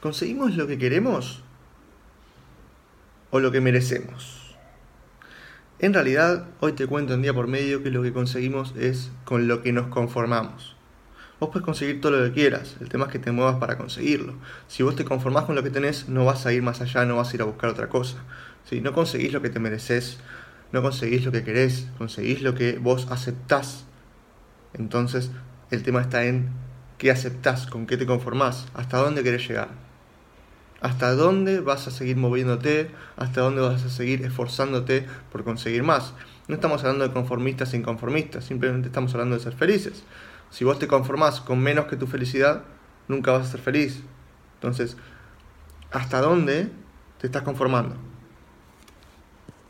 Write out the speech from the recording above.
¿conseguimos lo que queremos o lo que merecemos? En realidad, hoy te cuento en día por medio que lo que conseguimos es con lo que nos conformamos. Vos puedes conseguir todo lo que quieras, el tema es que te muevas para conseguirlo. Si vos te conformás con lo que tenés, no vas a ir más allá, no vas a ir a buscar otra cosa. Si no conseguís lo que te mereces, no conseguís lo que querés, conseguís lo que vos aceptás. Entonces, el tema está en qué aceptás, con qué te conformás, hasta dónde querés llegar. Hasta dónde vas a seguir moviéndote, hasta dónde vas a seguir esforzándote por conseguir más. No estamos hablando de conformistas e inconformistas, simplemente estamos hablando de ser felices. Si vos te conformás con menos que tu felicidad, nunca vas a ser feliz. Entonces, ¿hasta dónde te estás conformando?